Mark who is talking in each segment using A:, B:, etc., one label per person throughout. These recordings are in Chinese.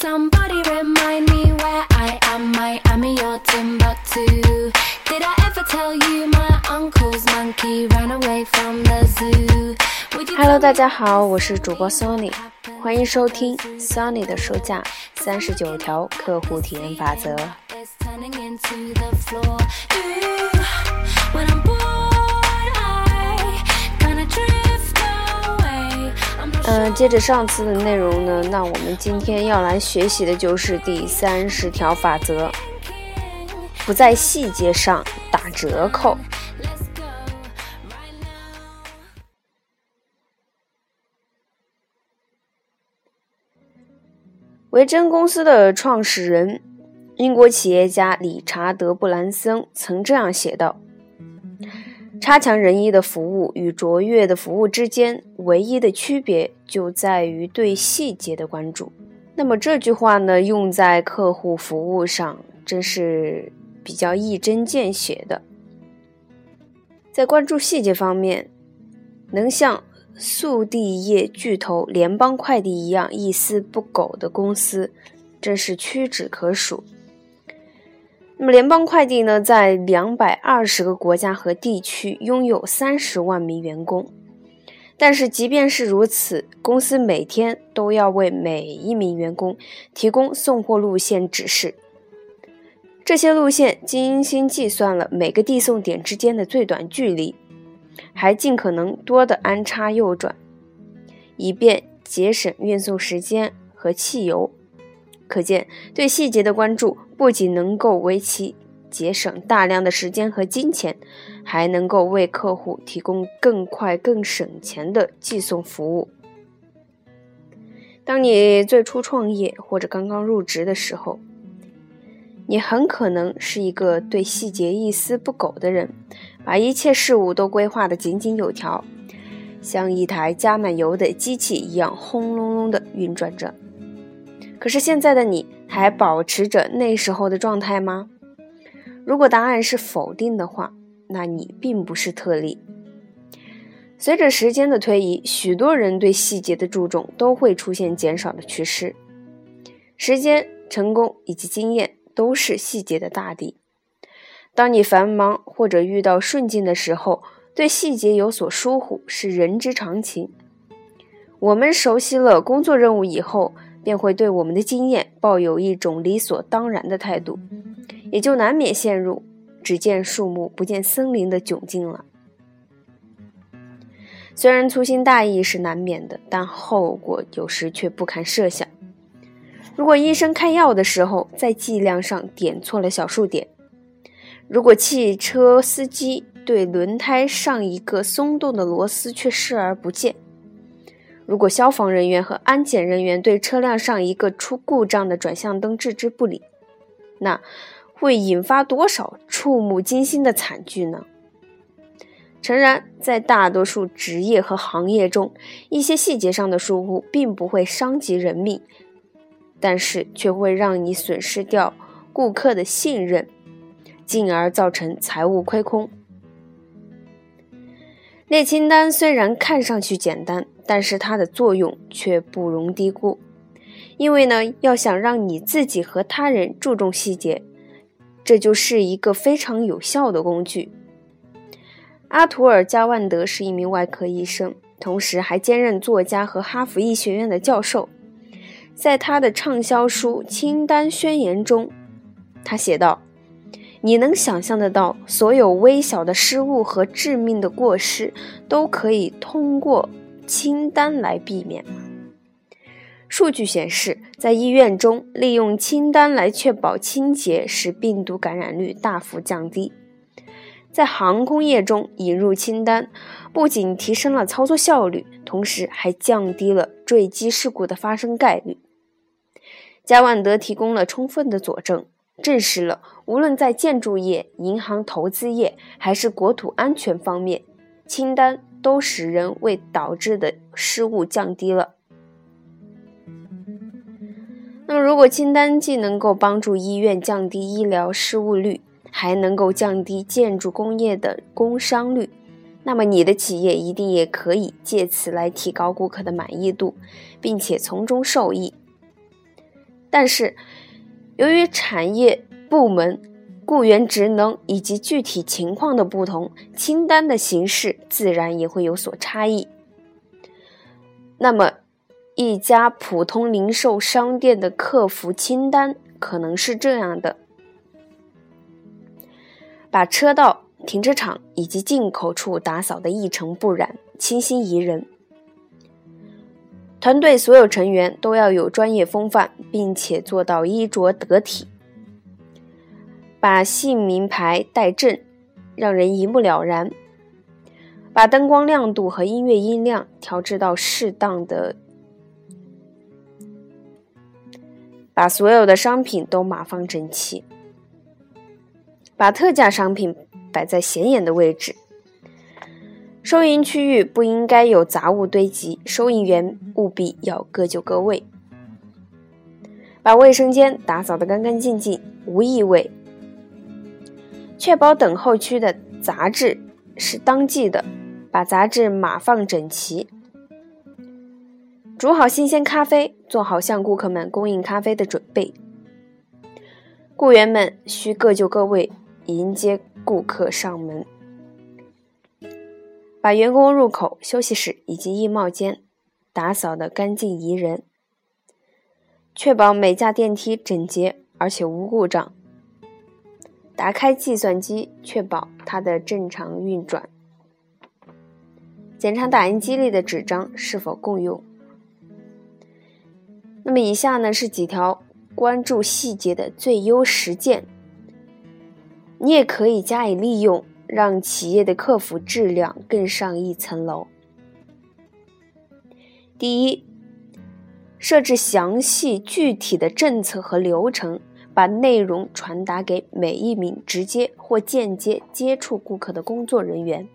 A: Somebody remind me where I am. Miami or Timbuktu. Did I ever tell you my uncle's monkey ran away from the zoo?
B: Hello，大家好，我是主播 Sony，欢迎收听 Sony 的书架三十九条客户体验法则。嗯、接着上次的内容呢，那我们今天要来学习的就是第三十条法则，不在细节上打折扣。维珍公司的创始人、英国企业家理查德·布兰森曾这样写道：“差强人意的服务与卓越的服务之间唯一的区别就在于对细节的关注。”那么这句话呢，用在客户服务上，真是比较一针见血的。在关注细节方面，能像速递业巨头联邦快递一样一丝不苟的公司，真是屈指可数。那么，联邦快递呢，在两百二十个国家和地区拥有三十万名员工。但是，即便是如此，公司每天都要为每一名员工提供送货路线指示。这些路线精心计算了每个递送点之间的最短距离，还尽可能多的安插右转，以便节省运送时间和汽油。可见，对细节的关注不仅能够为其节省大量的时间和金钱，还能够为客户提供更快、更省钱的寄送服务。当你最初创业或者刚刚入职的时候，你很可能是一个对细节一丝不苟的人，把一切事物都规划得井井有条，像一台加满油的机器一样轰隆隆地运转着。可是现在的你还保持着那时候的状态吗？如果答案是否定的话，那你并不是特例。随着时间的推移，许多人对细节的注重都会出现减少的趋势。时间、成功以及经验都是细节的大敌。当你繁忙或者遇到顺境的时候，对细节有所疏忽是人之常情。我们熟悉了工作任务以后，便会对我们的经验抱有一种理所当然的态度，也就难免陷入只见树木不见森林的窘境了。虽然粗心大意是难免的，但后果有时却不堪设想。如果医生开药的时候在剂量上点错了小数点，如果汽车司机对轮胎上一个松动的螺丝却视而不见，如果消防人员和安检人员对车辆上一个出故障的转向灯置之不理，那会引发多少触目惊心的惨剧呢？诚然，在大多数职业和行业中，一些细节上的疏忽并不会伤及人命，但是却会让你损失掉顾客的信任，进而造成财务亏空。列清单虽然看上去简单，但是它的作用却不容低估。因为呢，要想让你自己和他人注重细节，这就是一个非常有效的工具。阿图尔·加万德是一名外科医生，同时还兼任作家和哈佛医学院的教授。在他的畅销书《清单宣言》中，他写道：“你能想象得到，所有微小的失误和致命的过失都可以通过清单来避免？”数据显示，在医院中，利用清单来确保清洁，使病毒感染率大幅降低。在航空业中，引入清单不仅提升了操作效率，同时还降低了坠机事故的发生概率。加万德提供了充分的佐证，证实了无论在建筑业、银行投资业还是国土安全方面，清单都使人为导致的失误降低了。那么，如果清单既能够帮助医院降低医疗失误率，还能够降低建筑工业的工伤率，那么你的企业一定也可以借此来提高顾客的满意度，并且从中受益。但是，由于产业部门、雇员职能以及具体情况的不同，清单的形式自然也会有所差异。那么，一家普通零售商店的客服清单可能是这样的：把车道、停车场以及进口处打扫得一尘不染、清新宜人。团队所有成员都要有专业风范，并且做到衣着得体，把姓名牌带正，让人一目了然。把灯光亮度和音乐音量调制到适当的，把所有的商品都码放整齐，把特价商品摆在显眼的位置。收银区域不应该有杂物堆积，收银员务必要各就各位。把卫生间打扫得干干净净，无异味。确保等候区的杂志是当季的，把杂志码放整齐。煮好新鲜咖啡，做好向顾客们供应咖啡的准备。雇员们需各就各位，迎接顾客上门。把员工入口、休息室以及衣帽间打扫得干净宜人，确保每架电梯整洁而且无故障。打开计算机，确保它的正常运转。检查打印机里的纸张是否够用。那么，以下呢是几条关注细节的最优实践，你也可以加以利用。让企业的客服质量更上一层楼。第一，设置详细具体的政策和流程，把内容传达给每一名直接或间接接触顾客的工作人员。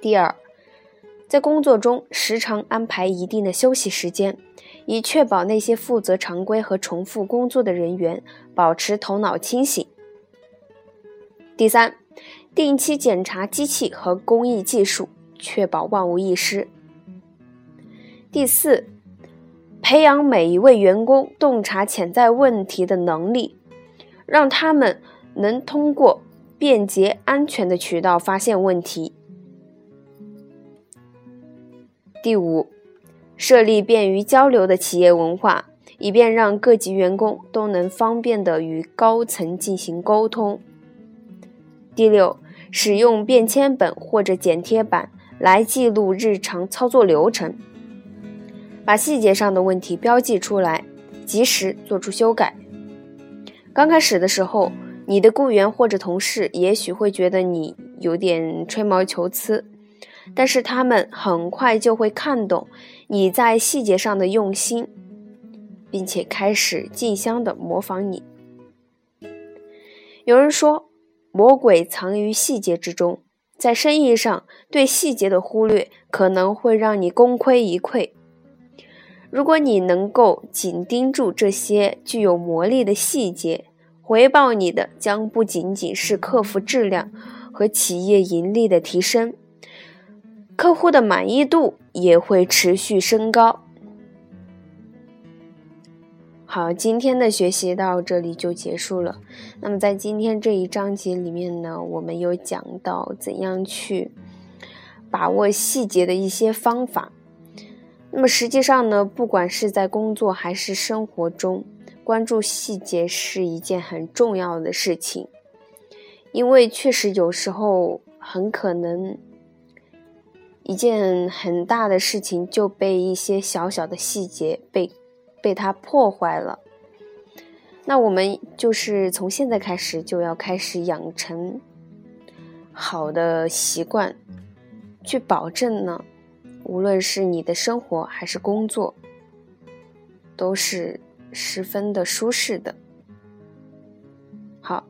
B: 第二，在工作中时常安排一定的休息时间，以确保那些负责常规和重复工作的人员保持头脑清醒。第三，定期检查机器和工艺技术，确保万无一失。第四，培养每一位员工洞察潜在问题的能力，让他们能通过便捷、安全的渠道发现问题。第五，设立便于交流的企业文化，以便让各级员工都能方便的与高层进行沟通。第六，使用便签本或者剪贴板来记录日常操作流程，把细节上的问题标记出来，及时做出修改。刚开始的时候，你的雇员或者同事也许会觉得你有点吹毛求疵，但是他们很快就会看懂你在细节上的用心，并且开始竞相的模仿你。有人说。魔鬼藏于细节之中，在生意上对细节的忽略可能会让你功亏一篑。如果你能够紧盯住这些具有魔力的细节，回报你的将不仅仅是客服质量和企业盈利的提升，客户的满意度也会持续升高。好，今天的学习到这里就结束了。那么在今天这一章节里面呢，我们有讲到怎样去把握细节的一些方法。那么实际上呢，不管是在工作还是生活中，关注细节是一件很重要的事情，因为确实有时候很可能一件很大的事情就被一些小小的细节被。被它破坏了，那我们就是从现在开始就要开始养成好的习惯，去保证呢，无论是你的生活还是工作，都是十分的舒适的。好，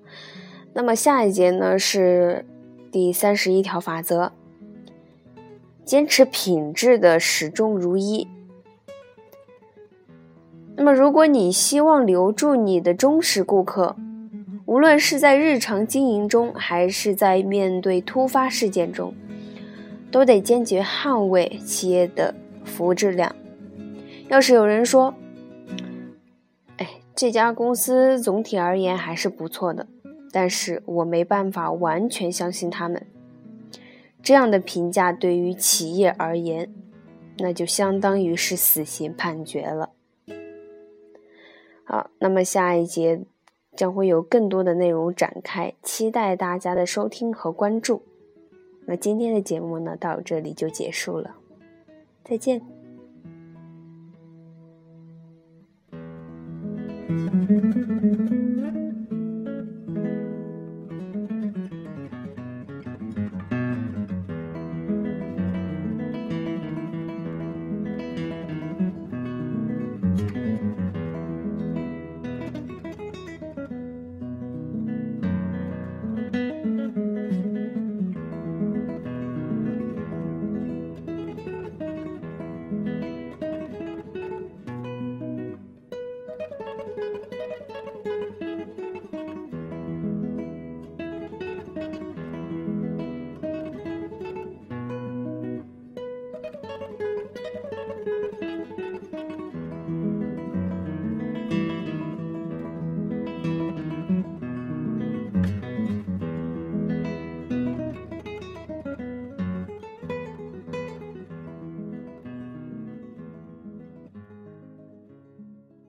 B: 那么下一节呢是第三十一条法则：坚持品质的始终如一。那么，如果你希望留住你的忠实顾客，无论是在日常经营中，还是在面对突发事件中，都得坚决捍卫企业的服务质量。要是有人说哎这家公司总体而言还是不错的，但是我没办法完全相信他们。这样的评价对于企业而言，那就相当于是死刑判决了。好，那么下一节将会有更多的内容展开，期待大家的收听和关注。那今天的节目呢，到这里就结束了，再见。